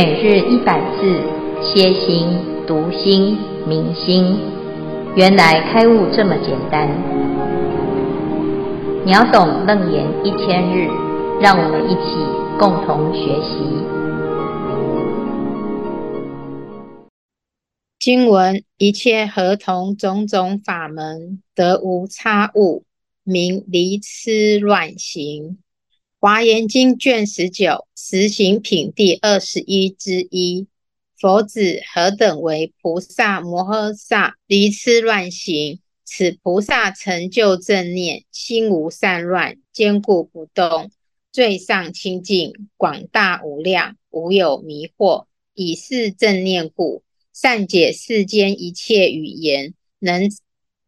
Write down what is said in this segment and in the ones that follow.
每日一百字，歇心、读心、明心，原来开悟这么简单。秒懂楞严一千日，让我们一起共同学习。经文：一切合同种种法门，得无差误，名离痴乱行。华严经卷十九，实行品第二十一之一。佛子何等为菩萨摩诃萨离痴乱行？此菩萨成就正念，心无散乱，坚固不动，最上清净，广大无量，无有迷惑。以是正念故，善解世间一切语言，能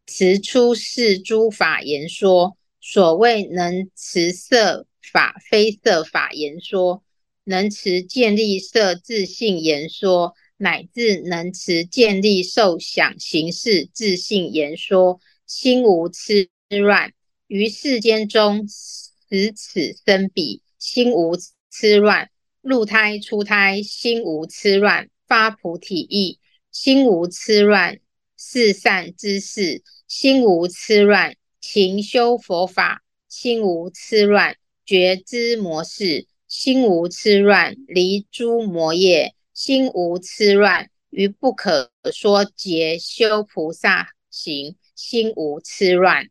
持出世诸法言说。所谓能持色。法非色法言说，能持建立色自性言说，乃至能持建立受想行识自性言说，心无痴乱，于世间中使此生彼，心无痴乱，入胎出胎，心无痴乱，发菩提意，心无痴乱，四善之事，心无痴乱，勤修佛法，心无痴乱。觉知魔事，心无痴乱；离诸魔业，心无痴乱；于不可说劫修菩萨行，心无痴乱。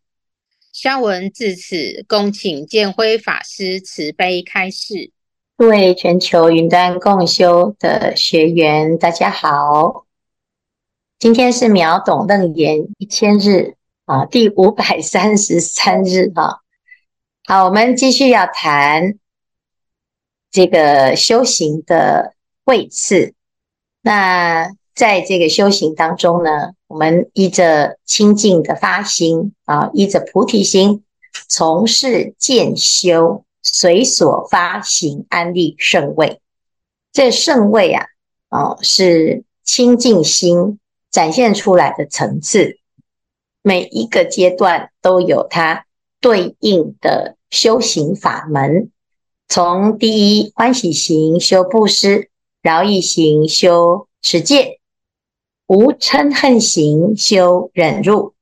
消文至此，恭请见辉法师慈悲开示。各位全球云端共修的学员，大家好，今天是秒懂楞严一千日啊，第五百三十三日哈。好，我们继续要谈这个修行的位次。那在这个修行当中呢，我们依着清净的发心啊，依着菩提心，从事渐修，随所发行安立圣位。这圣位啊，哦，是清净心展现出来的层次。每一个阶段都有它对应的。修行法门，从第一欢喜行修布施，饶益行修持戒，无嗔恨行修忍辱，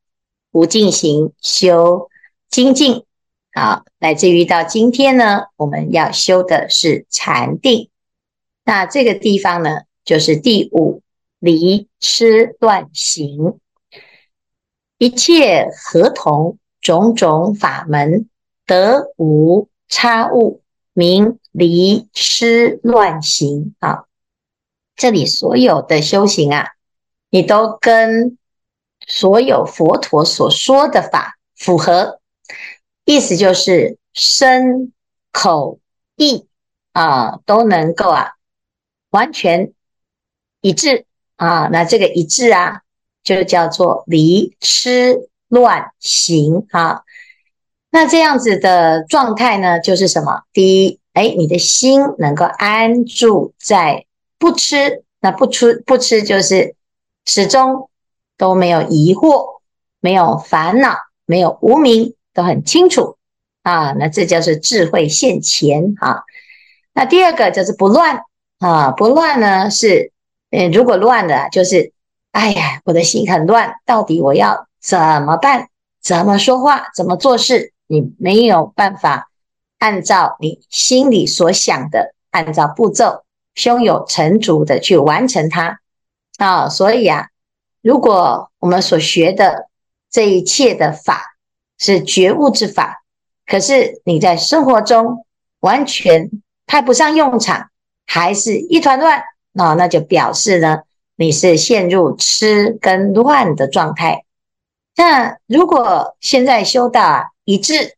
无尽行修精进。好，乃至于到今天呢，我们要修的是禅定。那这个地方呢，就是第五离痴乱行，一切合同种种法门。得无差误，名离痴乱行。啊，这里所有的修行啊，你都跟所有佛陀所说的法符合，意思就是身口意啊都能够啊完全一致啊。那这个一致啊，就叫做离痴乱行啊。那这样子的状态呢，就是什么？第一，哎，你的心能够安住在不吃，那不吃不吃就是始终都没有疑惑，没有烦恼，没有无明，都很清楚啊。那这就是智慧现前啊。那第二个就是不乱啊，不乱呢是，嗯，如果乱了，就是，哎呀，我的心很乱，到底我要怎么办？怎么说话？怎么做事？你没有办法按照你心里所想的，按照步骤，胸有成竹的去完成它啊！所以啊，如果我们所学的这一切的法是觉悟之法，可是你在生活中完全派不上用场，还是一团乱，那那就表示呢，你是陷入痴跟乱的状态。那如果现在修到，一致，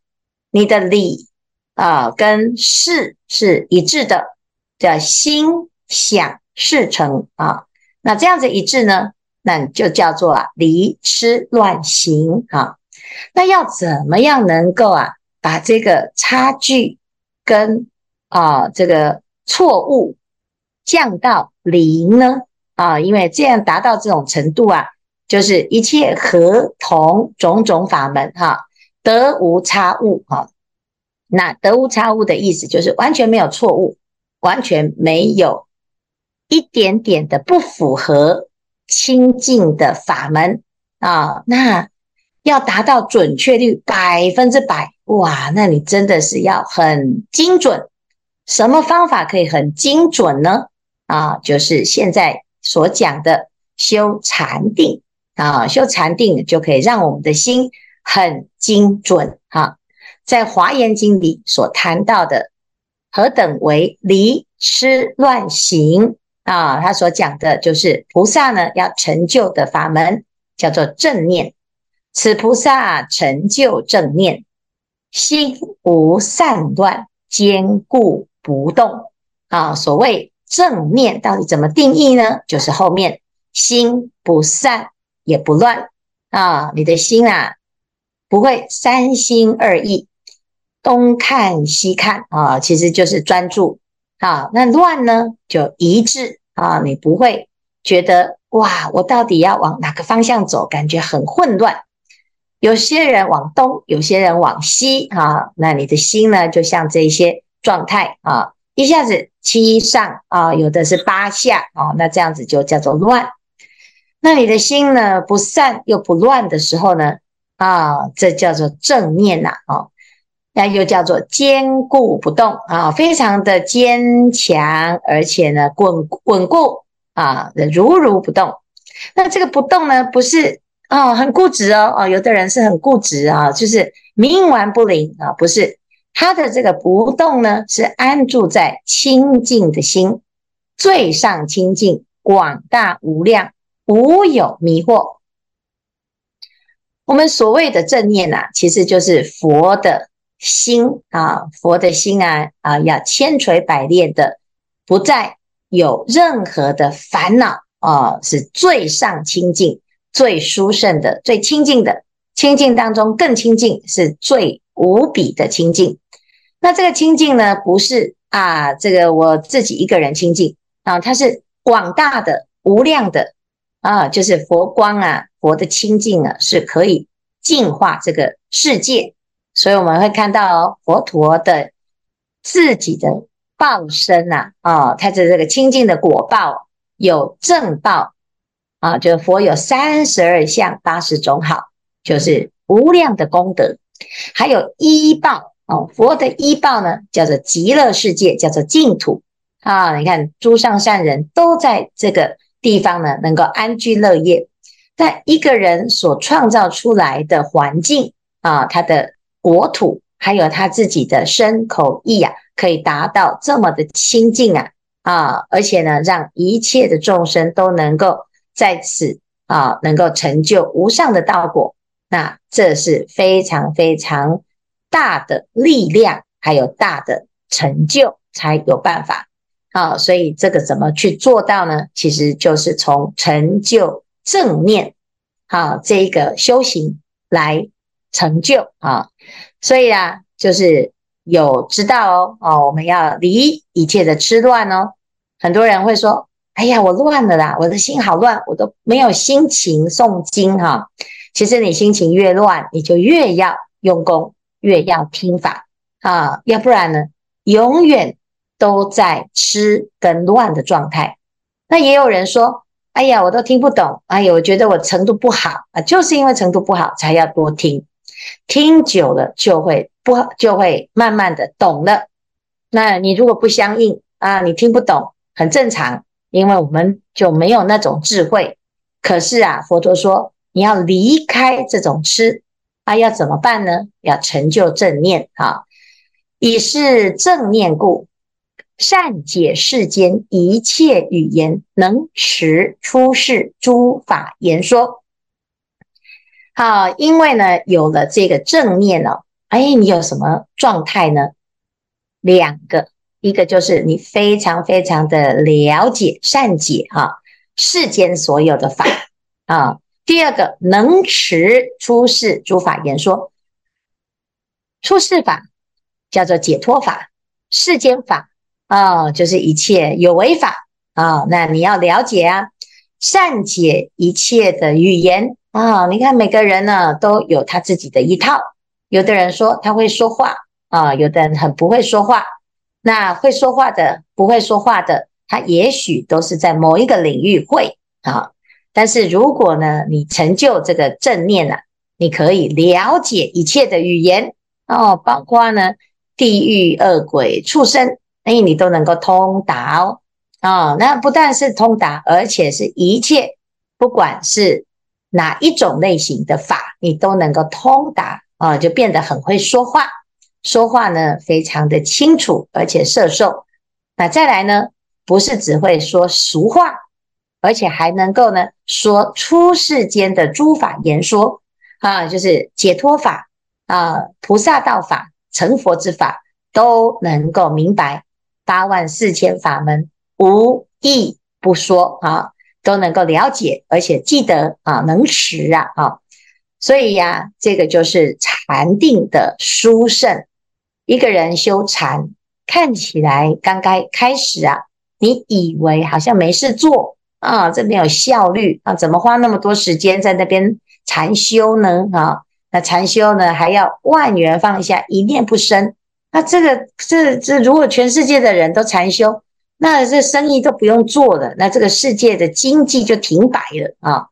你的理啊跟事是一致的，叫心想事成啊。那这样子一致呢，那就叫做啊离痴乱行啊。那要怎么样能够啊把这个差距跟啊这个错误降到零呢？啊，因为这样达到这种程度啊，就是一切合同种种法门哈。得无差误哈，那得无差误的意思就是完全没有错误，完全没有一点点的不符合清净的法门啊，那要达到准确率百分之百，哇，那你真的是要很精准。什么方法可以很精准呢？啊，就是现在所讲的修禅定啊，修禅定就可以让我们的心很精准哈。在《华严经》里所谈到的，何等为离痴乱行啊？他所讲的就是菩萨呢要成就的法门，叫做正念。此菩萨成就正念，心无散乱，坚固不动啊。所谓正念到底怎么定义呢？就是后面心不散也不乱啊，你的心啊不会三心二意。东看西看啊，其实就是专注啊。那乱呢，就一致啊。你不会觉得哇，我到底要往哪个方向走？感觉很混乱。有些人往东，有些人往西啊。那你的心呢，就像这些状态啊，一下子七上啊，有的是八下啊。那这样子就叫做乱。那你的心呢，不散又不乱的时候呢，啊，这叫做正念呐啊。那又叫做坚固不动啊，非常的坚强，而且呢稳稳固啊，如如不动。那这个不动呢，不是啊很固执哦，哦，有的人是很固执啊，就是冥顽不灵啊，不是。他的这个不动呢，是安住在清净的心，最上清净，广大无量，无有迷惑。我们所谓的正念啊，其实就是佛的。心啊，佛的心啊啊，要千锤百炼的，不再有任何的烦恼啊，是最上清净、最殊胜的、最清净的。清净当中更清净，是最无比的清净。那这个清净呢，不是啊，这个我自己一个人清净啊，它是广大的、无量的啊，就是佛光啊，佛的清净啊，是可以净化这个世界。所以我们会看到，佛陀的自己的报身呐，啊，他的这个清净的果报有正报啊，就是佛有三十二相八十种好，就是无量的功德，还有依报哦，佛的依报呢叫做极乐世界，叫做净土啊。你看诸上善人都在这个地方呢，能够安居乐业。但一个人所创造出来的环境啊，他的。国土还有他自己的身口意啊，可以达到这么的清净啊啊，而且呢，让一切的众生都能够在此啊，能够成就无上的道果。那这是非常非常大的力量，还有大的成就，才有办法啊。所以这个怎么去做到呢？其实就是从成就正念啊这一个修行来。成就啊，所以啊，就是有知道哦哦，我们要离一切的痴乱哦。很多人会说：“哎呀，我乱了啦，我的心好乱，我都没有心情诵经哈、”其实你心情越乱，你就越要用功，越要听法啊，要不然呢，永远都在痴跟乱的状态。那也有人说：“哎呀，我都听不懂，哎呀，我觉得我程度不好啊，就是因为程度不好才要多听。”听久了就会不就会慢慢的懂了。那你如果不相应啊，你听不懂很正常，因为我们就没有那种智慧。可是啊，佛陀说你要离开这种痴啊，要怎么办呢？要成就正念啊，以是正念故，善解世间一切语言，能持出世诸法言说。好，因为呢，有了这个正念哦，哎，你有什么状态呢？两个，一个就是你非常非常的了解、善解哈世间所有的法啊。第二个，能持出世诸法言说，出世法叫做解脱法，世间法啊，就是一切有为法啊。那你要了解啊，善解一切的语言。啊，你看每个人呢都有他自己的一套。有的人说他会说话啊，有的人很不会说话。那会说话的、不会说话的，他也许都是在某一个领域会啊。但是如果呢，你成就这个正念了，你可以了解一切的语言哦，包括呢地狱、恶鬼、畜生，哎，你都能够通达哦。啊，那不但是通达，而且是一切，不管是哪一种类型的法，你都能够通达啊，就变得很会说话，说话呢非常的清楚，而且摄受。那再来呢，不是只会说俗话，而且还能够呢说出世间的诸法言说啊，就是解脱法啊、菩萨道法、成佛之法，都能够明白八万四千法门。无一不说啊，都能够了解，而且记得啊，能持啊啊，所以呀、这个就是禅定的殊胜。一个人修禅，看起来刚刚开始啊，你以为好像没事做啊，这没有效率啊，怎么花那么多时间在那边禅修呢？啊，那禅修呢，还要万缘放下，一念不生。那这个这这，如果全世界的人都禅修，那这生意都不用做了，那这个世界的经济就停摆了啊！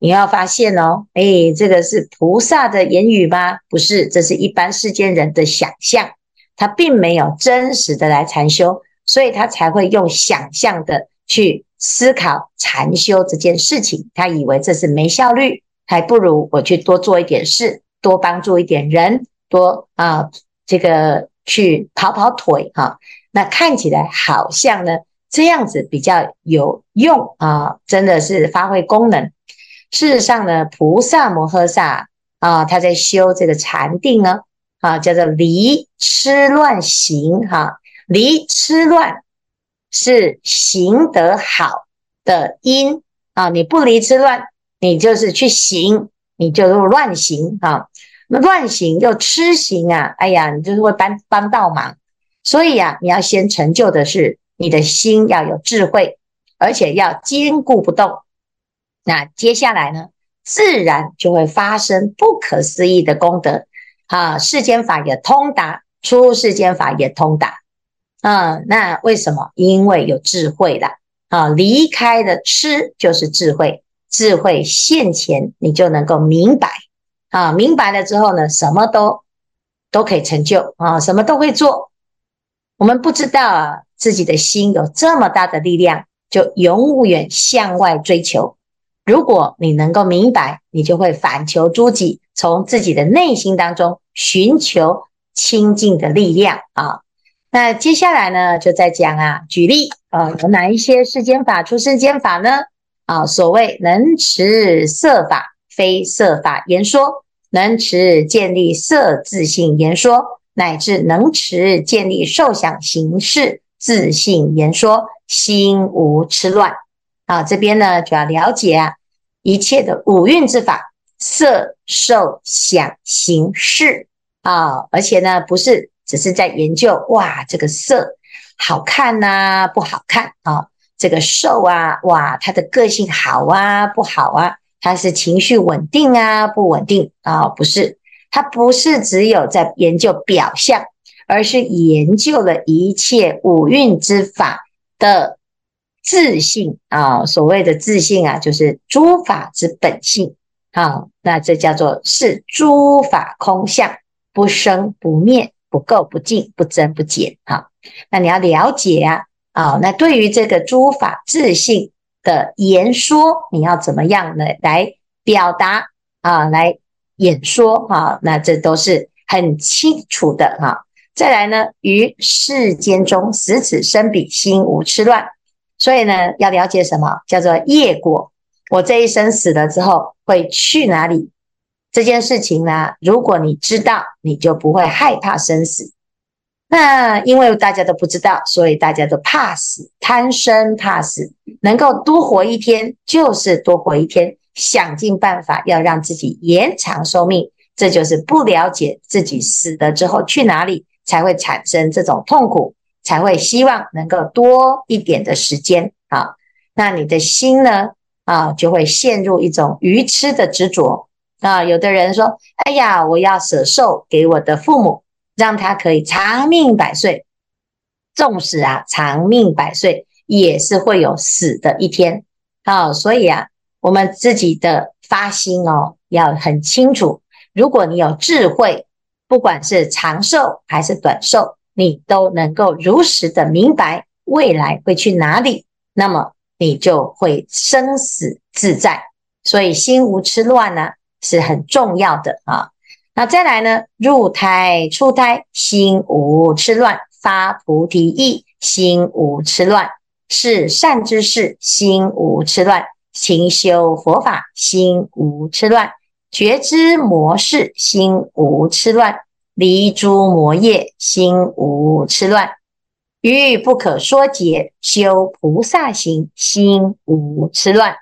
你要发现哦，哎，这个是菩萨的言语吗？不是，这是一般世间人的想象，他并没有真实的来禅修，所以他才会用想象的去思考禅修这件事情。他以为这是没效率，还不如我去多做一点事，多帮助一点人，多啊，这个去跑跑腿哈。那看起来好像呢，这样子比较有用啊，真的是发挥功能。事实上呢，菩萨摩诃萨啊，他在修这个禅定呢，啊，叫做离痴乱行哈，离痴乱是行得好的因啊，你不离痴乱，你就是去行，你就是乱行啊，那乱行又痴行啊，哎呀，你就是会帮帮倒忙。所以啊，你要先成就的是你的心要有智慧，而且要坚固不动。那接下来呢，自然就会发生不可思议的功德啊！世间法也通达，出世间法也通达。啊，那为什么？因为有智慧了啊！离开的痴就是智慧，智慧现前，你就能够明白啊！明白了之后呢，什么都都可以成就啊，什么都会做。我们不知道啊，自己的心有这么大的力量，就永远向外追求。如果你能够明白，你就会反求诸己，从自己的内心当中寻求清净的力量啊。那接下来呢，就再讲啊，举例啊，有哪一些世间法、出世间法呢？啊，所谓能持色法，非色法言说，能持建立色自性言说。乃至能持建立受想行识自性言说，心无痴乱啊！这边呢主要了解啊，一切的五蕴之法，色受想行识啊，而且呢不是只是在研究哇，这个色好看呐、不好看啊，这个受啊，哇，他的个性好啊，不好啊，他是情绪稳定啊，不稳定啊，不是。它不是只有在研究表象，而是研究了一切五蕴之法的自性啊。所谓的自性啊，就是诸法之本性啊。那这叫做是诸法空相，不生不灭，不垢不净，不增不减啊。那你要了解啊啊。那对于这个诸法自性的言说，你要怎么样呢？来表达啊？来。演说哈，那这都是很清楚的哈。再来呢，于世间中十此生彼，心无痴乱。所以呢，要了解什么叫做业果？我这一生死了之后会去哪里？这件事情呢，如果你知道，你就不会害怕生死。那因为大家都不知道，所以大家都怕死，贪生怕死，能够多活一天就是多活一天。想尽办法要让自己延长寿命，这就是不了解自己死了之后去哪里，才会产生这种痛苦，才会希望能够多一点的时间啊。那你的心呢啊，就会陷入一种愚痴的执着啊。有的人说：“哎呀，我要舍寿给我的父母，让他可以长命百岁。”纵使啊长命百岁，也是会有死的一天。好，所以啊，我们自己的发心哦，要很清楚。如果你有智慧，不管是长寿还是短寿，你都能够如实的明白未来会去哪里，那么你就会生死自在。所以心无痴乱呢，是很重要的啊。那再来呢，入胎出胎，心无痴乱；发菩提意，心无痴乱；是善知事，心无痴乱；勤修佛法，心无痴乱；觉知魔事，心无痴乱；离诸魔业，心无痴乱；欲不可说解，修菩萨行，心无痴乱。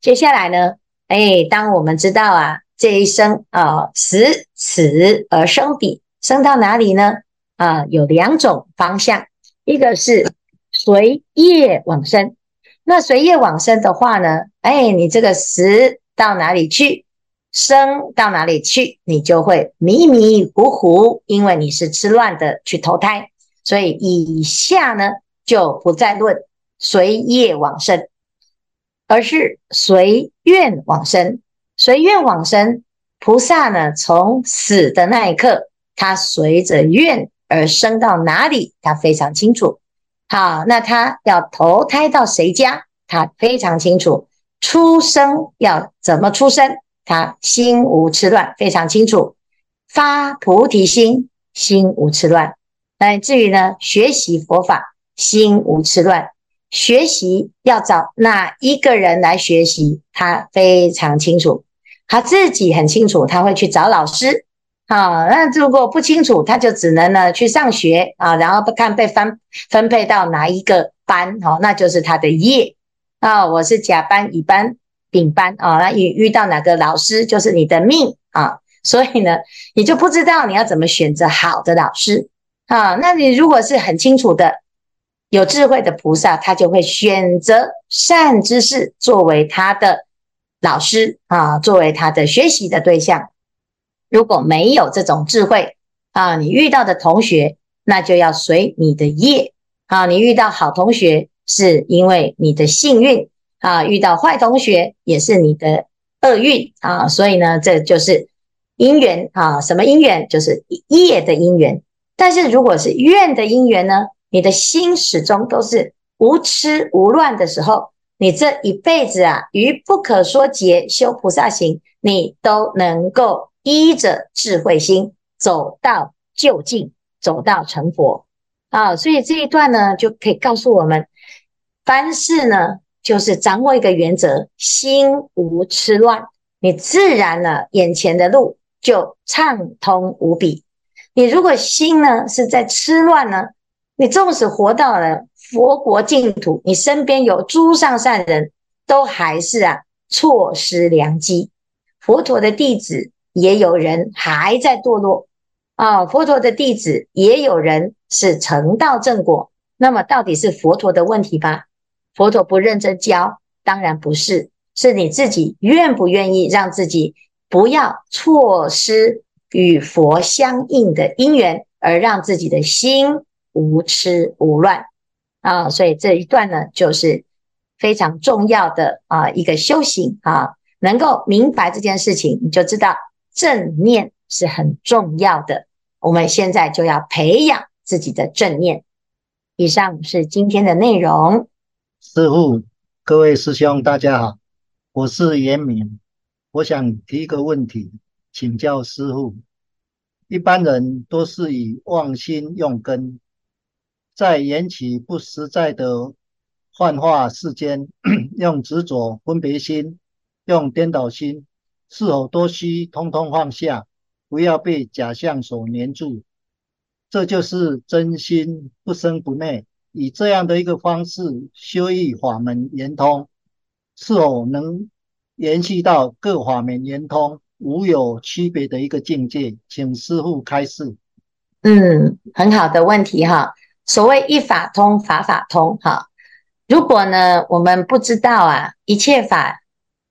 接下来呢，哎，当我们知道啊。这一生啊，死此而生彼，生到哪里呢？啊，有两种方向，一个是随业往生。那随业往生的话呢，哎，你这个死到哪里去，生到哪里去，你就会迷迷糊糊，因为你是吃乱的去投胎。所以以下呢，就不再论随业往生，而是随愿往生。随愿往生，菩萨呢，从死的那一刻，他随着愿而生到哪里，他非常清楚。好，那他要投胎到谁家，他非常清楚。出生要怎么出生，他心无痴乱，非常清楚。发菩提心，心无痴乱。乃至于呢，学习佛法，心无痴乱。学习要找哪一个人来学习，他非常清楚。他自己很清楚，他会去找老师。啊，那如果不清楚，他就只能呢去上学啊，然后不看被分分配到哪一个班，哦，那就是他的业啊。我是甲班、乙班、丙班啊，那遇遇到哪个老师就是你的命啊。所以呢，你就不知道你要怎么选择好的老师啊。那你如果是很清楚的、有智慧的菩萨，他就会选择善知识作为他的。老师啊，作为他的学习的对象，如果没有这种智慧啊，你遇到的同学，那就要随你的业啊。你遇到好同学，是因为你的幸运啊；遇到坏同学，也是你的厄运啊。所以呢，这就是因缘啊。什么因缘？就是业的因缘。但是如果是愿的因缘呢？你的心始终都是无痴无乱的时候。你这一辈子啊，于不可说劫修菩萨行，你都能够依着智慧心走到究竟，走到成佛啊！所以这一段呢，就可以告诉我们，凡事呢，就是掌握一个原则，心无痴乱，你自然呢，眼前的路就畅通无比。你如果心呢是在痴乱呢，你纵使活到了。佛国净土，你身边有诸上善人，都还是啊错失良机。佛陀的弟子也有人还在堕落啊，佛陀的弟子也有人是成道正果。那么到底是佛陀的问题吗？佛陀不认真教，当然不是，是你自己愿不愿意让自己不要错失与佛相应的因缘，而让自己的心无痴无乱。啊，所以这一段呢，就是非常重要的啊一个修行啊，能够明白这件事情，你就知道正念是很重要的。我们现在就要培养自己的正念。以上是今天的内容。师父，各位师兄，大家好，我是严明，我想提一个问题，请教师父。一般人都是以妄心用根。在缘起不实在的幻化世间，用执着分别心，用颠倒心，是否都需通通放下，不要被假象所黏住？这就是真心不生不灭。以这样的一个方式修育法门圆通，是否能延续到各法门圆通，无有区别的一个境界？请师父开示。嗯，很好的问题哈。所谓一法通，法法通，哈。如果呢，我们不知道啊，一切法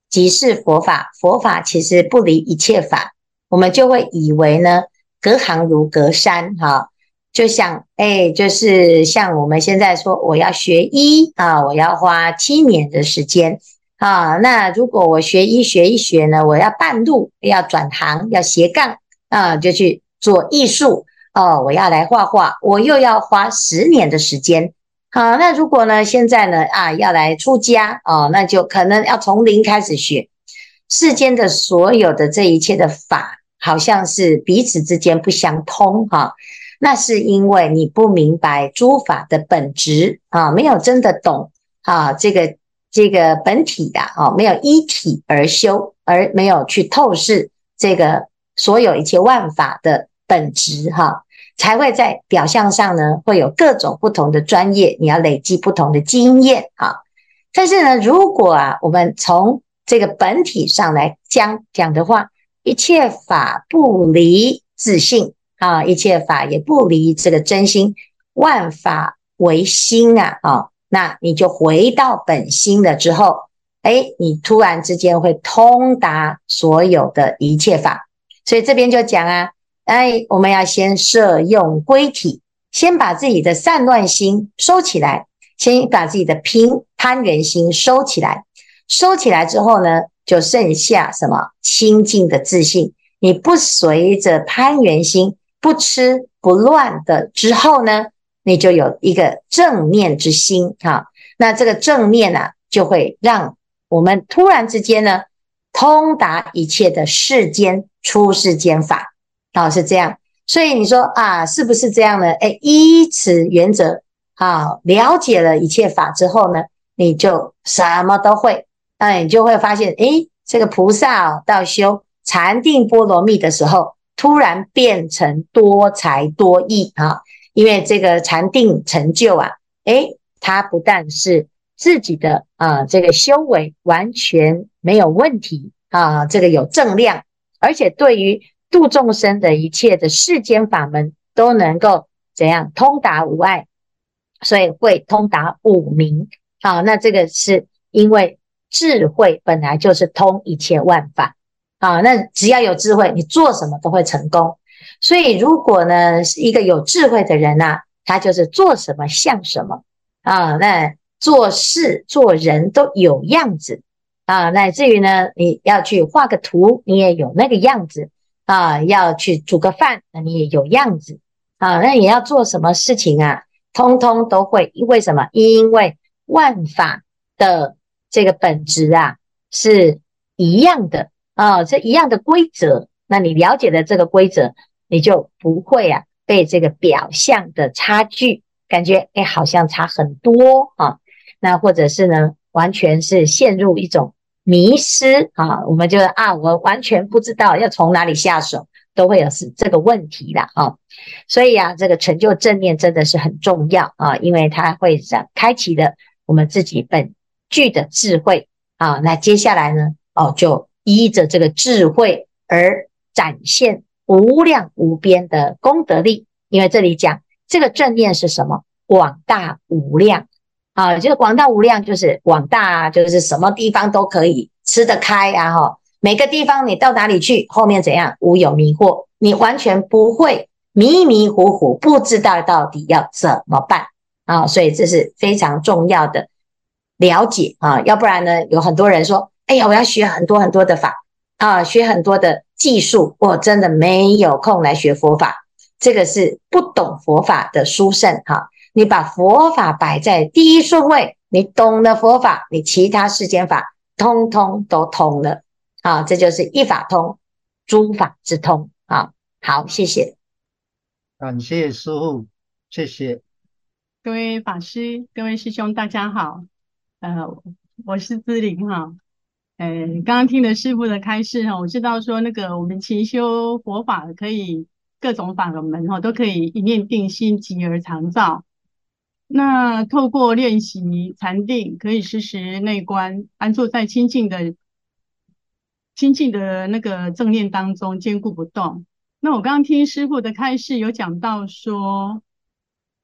即是佛法，佛法其实不离一切法，我们就会以为呢，隔行如隔山，哈。就想，哎，就是像我们现在说，我要学医啊，我要花七年的时间啊。那如果我学医学一学呢，我要半路要转行，要斜杠啊，就去做艺术哦。我要来画画，我又要花十年的时间。好，那如果呢，现在呢啊，要来出家哦，那就可能要从零开始学。世间的所有的这一切的法，好像是彼此之间不相通哈。那是因为你不明白诸法的本质啊，没有真的懂啊，这个这个本体的啊，没有一体而修，而没有去透视这个所有一切万法的本质哈，才会在表象上呢，会有各种不同的专业，你要累积不同的经验啊。但是呢，如果啊，我们从这个本体上来讲讲的话，一切法不离自性。啊，一切法也不离这个真心，万法唯心啊！啊，那你就回到本心了之后，哎，你突然之间会通达所有的一切法。所以这边就讲啊，哎，我们要先摄用归体，先把自己的散乱心收起来，先把自己的拼攀缘心收起来，收起来之后呢，就剩下什么清净的自信，你不随着攀缘心。不吃不乱的之后呢，你就有一个正念之心哈。那这个正念呢、啊，就会让我们突然之间呢，通达一切的世间出世间法，啊，是这样。所以你说啊，是不是这样呢？哎，依此原则啊，了解了一切法之后呢，你就什么都会。那你就会发现，哎，这个菩萨哦到修禅定波罗蜜的时候。突然变成多才多艺啊！因为这个禅定成就啊，诶，他不但是自己的啊这个修为完全没有问题啊，这个有正量，而且对于度众生的一切的世间法门都能够怎样通达无碍，所以会通达五明啊。那这个是因为智慧本来就是通一切万法。啊，那只要有智慧，你做什么都会成功。所以，如果呢是一个有智慧的人呢、啊，他就是做什么像什么啊，那做事做人都有样子啊。乃至于呢，你要去画个图，你也有那个样子啊。要去煮个饭，那你也有样子啊。那你要做什么事情啊，通通都会。因为什么？因为万法的这个本质啊是一样的。啊，这一样的规则，那你了解了这个规则，你就不会啊被这个表象的差距感觉，哎，好像差很多啊。那或者是呢，完全是陷入一种迷失啊。我们就啊，我完全不知道要从哪里下手，都会有是这个问题的啊。所以啊，这个成就正念真的是很重要啊，因为它会想开启了我们自己本具的智慧啊。那接下来呢，哦就。依着这个智慧而展现无量无边的功德力，因为这里讲这个正念是什么？广大无量啊，就是广大无量，就是广大，就是什么地方都可以吃得开啊！哈，每个地方你到哪里去，后面怎样无有迷惑，你完全不会迷迷糊糊，不知道到底要怎么办啊！所以这是非常重要的了解啊，要不然呢，有很多人说。哎呀，我要学很多很多的法啊，学很多的技术，我真的没有空来学佛法。这个是不懂佛法的殊胜哈。你把佛法摆在第一顺位，你懂了佛法，你其他世间法通通都通了啊。这就是一法通，诸法之通啊。好，谢谢，感谢师父，谢谢各位法师、各位师兄，大家好。呃，我是志玲哈。呃，刚刚听了师父的开示哈，我知道说那个我们勤修佛法可以各种法门哈，都可以一念定心即而常照。那透过练习禅定，可以时时内观，安坐在清净的清净的那个正念当中，坚固不动。那我刚刚听师傅的开示，有讲到说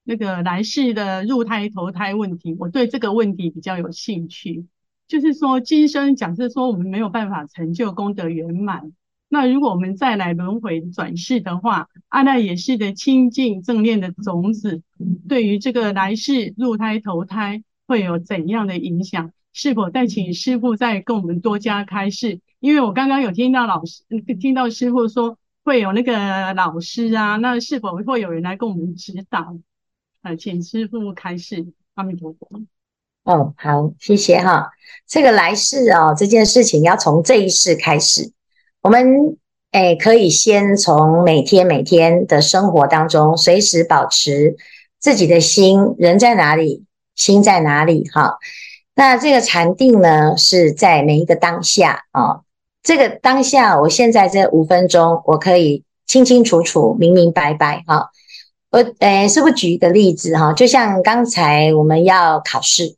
那个来世的入胎投胎问题，我对这个问题比较有兴趣。就是说，今生假设说我们没有办法成就功德圆满，那如果我们再来轮回转世的话，阿赖耶识的清净正念的种子，对于这个来世入胎投胎会有怎样的影响？是否再请师父再跟我们多加开示？因为我刚刚有听到老师，听到师父说会有那个老师啊，那是否会有人来跟我们指导？呃，请师父开示。阿弥陀佛。哦，好，谢谢哈。这个来世啊、哦，这件事情要从这一世开始。我们诶，可以先从每天每天的生活当中，随时保持自己的心，人在哪里，心在哪里哈。那这个禅定呢，是在每一个当下啊、这个当下，我现在这五分钟，我可以清清楚楚、明明白白哈。我诶，是不举一个例子哈？就像刚才我们要考试。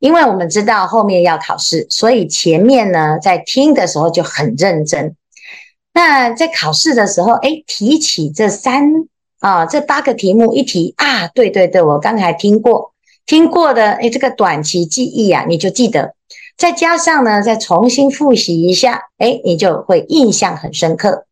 因为我们知道后面要考试，所以前面呢，在听的时候就很认真。那在考试的时候，诶，提起这三啊，这八个题目一提啊，对对对，我刚才听过，听过的，诶，这个短期记忆啊，你就记得。再加上呢，再重新复习一下，诶，你就会印象很深刻。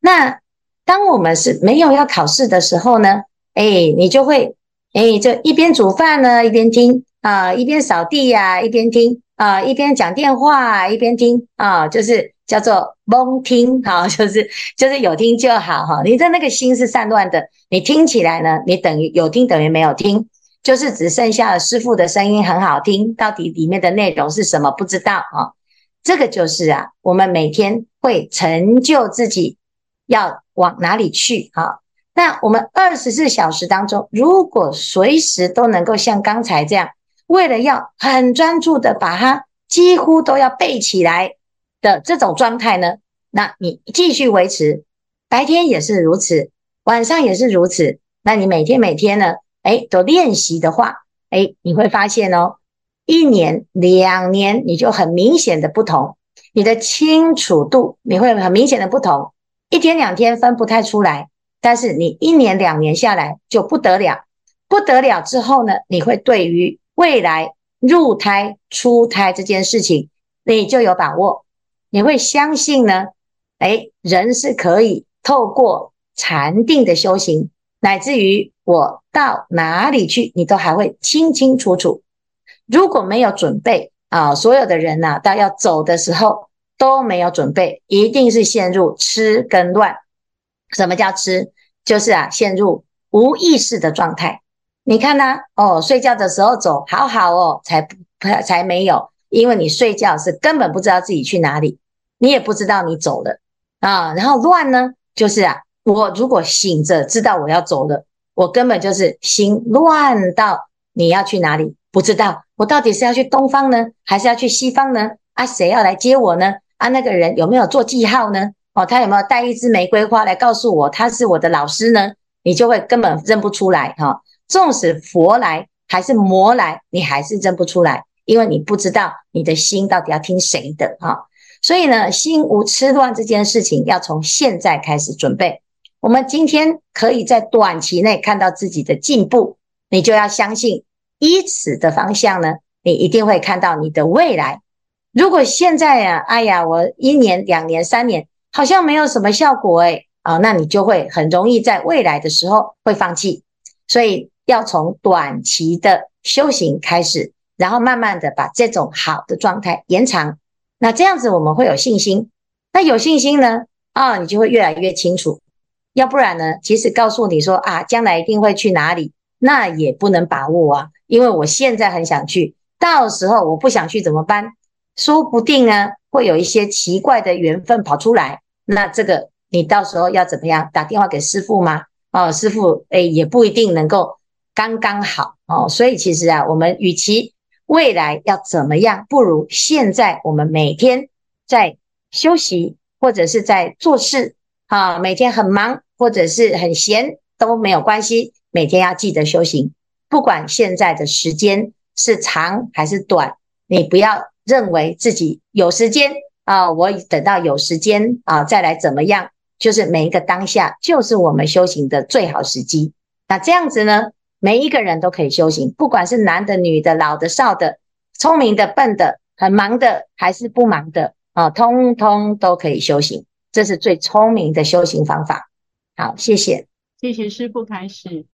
那当我们是没有要考试的时候呢，诶，你就会，诶，就一边煮饭呢，一边听。啊，一边扫地呀、一边听啊，一边讲电话，一边听啊，就是叫做蒙听，哈、啊，就是就是有听就好哈、你的那个心是散乱的，你听起来呢，你等于有听等于没有听，就是只剩下了师父的声音很好听，到底里面的内容是什么不知道啊。这个就是啊，我们每天会成就自己要往哪里去啊。那我们二十四小时当中，如果随时都能够像刚才这样。为了要很专注的把它几乎都要背起来的这种状态呢，那你继续维持，白天也是如此，晚上也是如此。那你每天每天呢，诶，都练习的话，诶，你会发现哦，一年两年你就很明显的不同，你的清楚度你会很明显的不同，一天两天分不太出来，但是你一年两年下来就不得了，不得了之后呢，你会对于未来入胎出胎这件事情，你就有把握，你会相信呢？诶，人是可以透过禅定的修行，乃至于我到哪里去，你都还会清清楚楚。如果没有准备啊，所有的人呐，到要走的时候都没有准备，一定是陷入痴跟乱。什么叫痴？就是啊，陷入无意识的状态。你看呢、啊？哦，睡觉的时候走，好好哦，才不才没有，因为你睡觉是根本不知道自己去哪里，你也不知道你走了啊。然后乱呢，就是啊，我如果醒着知道我要走了，我根本就是心乱到你要去哪里不知道，我到底是要去东方呢，还是要去西方呢？啊，谁要来接我呢？啊，那个人有没有做记号呢？哦，他有没有带一支玫瑰花来告诉我他是我的老师呢？你就会根本认不出来哈。纵使佛来还是魔来，你还是认不出来，因为你不知道你的心到底要听谁的哈。所以呢，心无痴乱这件事情要从现在开始准备。我们今天可以在短期内看到自己的进步，你就要相信，依此的方向呢，你一定会看到你的未来。如果现在啊，哎呀，我一年、两年、三年好像没有什么效果诶，啊，那你就会很容易在未来的时候会放弃。所以。要从短期的修行开始，然后慢慢的把这种好的状态延长。那这样子我们会有信心。那有信心呢？啊、你就会越来越清楚。要不然呢？即使告诉你说啊，将来一定会去哪里，那也不能把握啊。因为我现在很想去，到时候我不想去怎么办？说不定呢，会有一些奇怪的缘分跑出来。那这个你到时候要怎么样？打电话给师傅吗？哦，师傅，诶，也不一定能够。刚刚好哦，所以其实啊，我们与其未来要怎么样，不如现在我们每天在休息或者是在做事啊，每天很忙或者是很闲都没有关系，每天要记得修行。不管现在的时间是长还是短，你不要认为自己有时间啊，我等到有时间啊再来怎么样，就是每一个当下就是我们修行的最好时机。那这样子呢？每一个人都可以修行，不管是男的、女的、老的、少的、聪明的、笨的、很忙的还是不忙的啊，通通都可以修行。这是最聪明的修行方法。好，谢谢，谢谢师傅开始。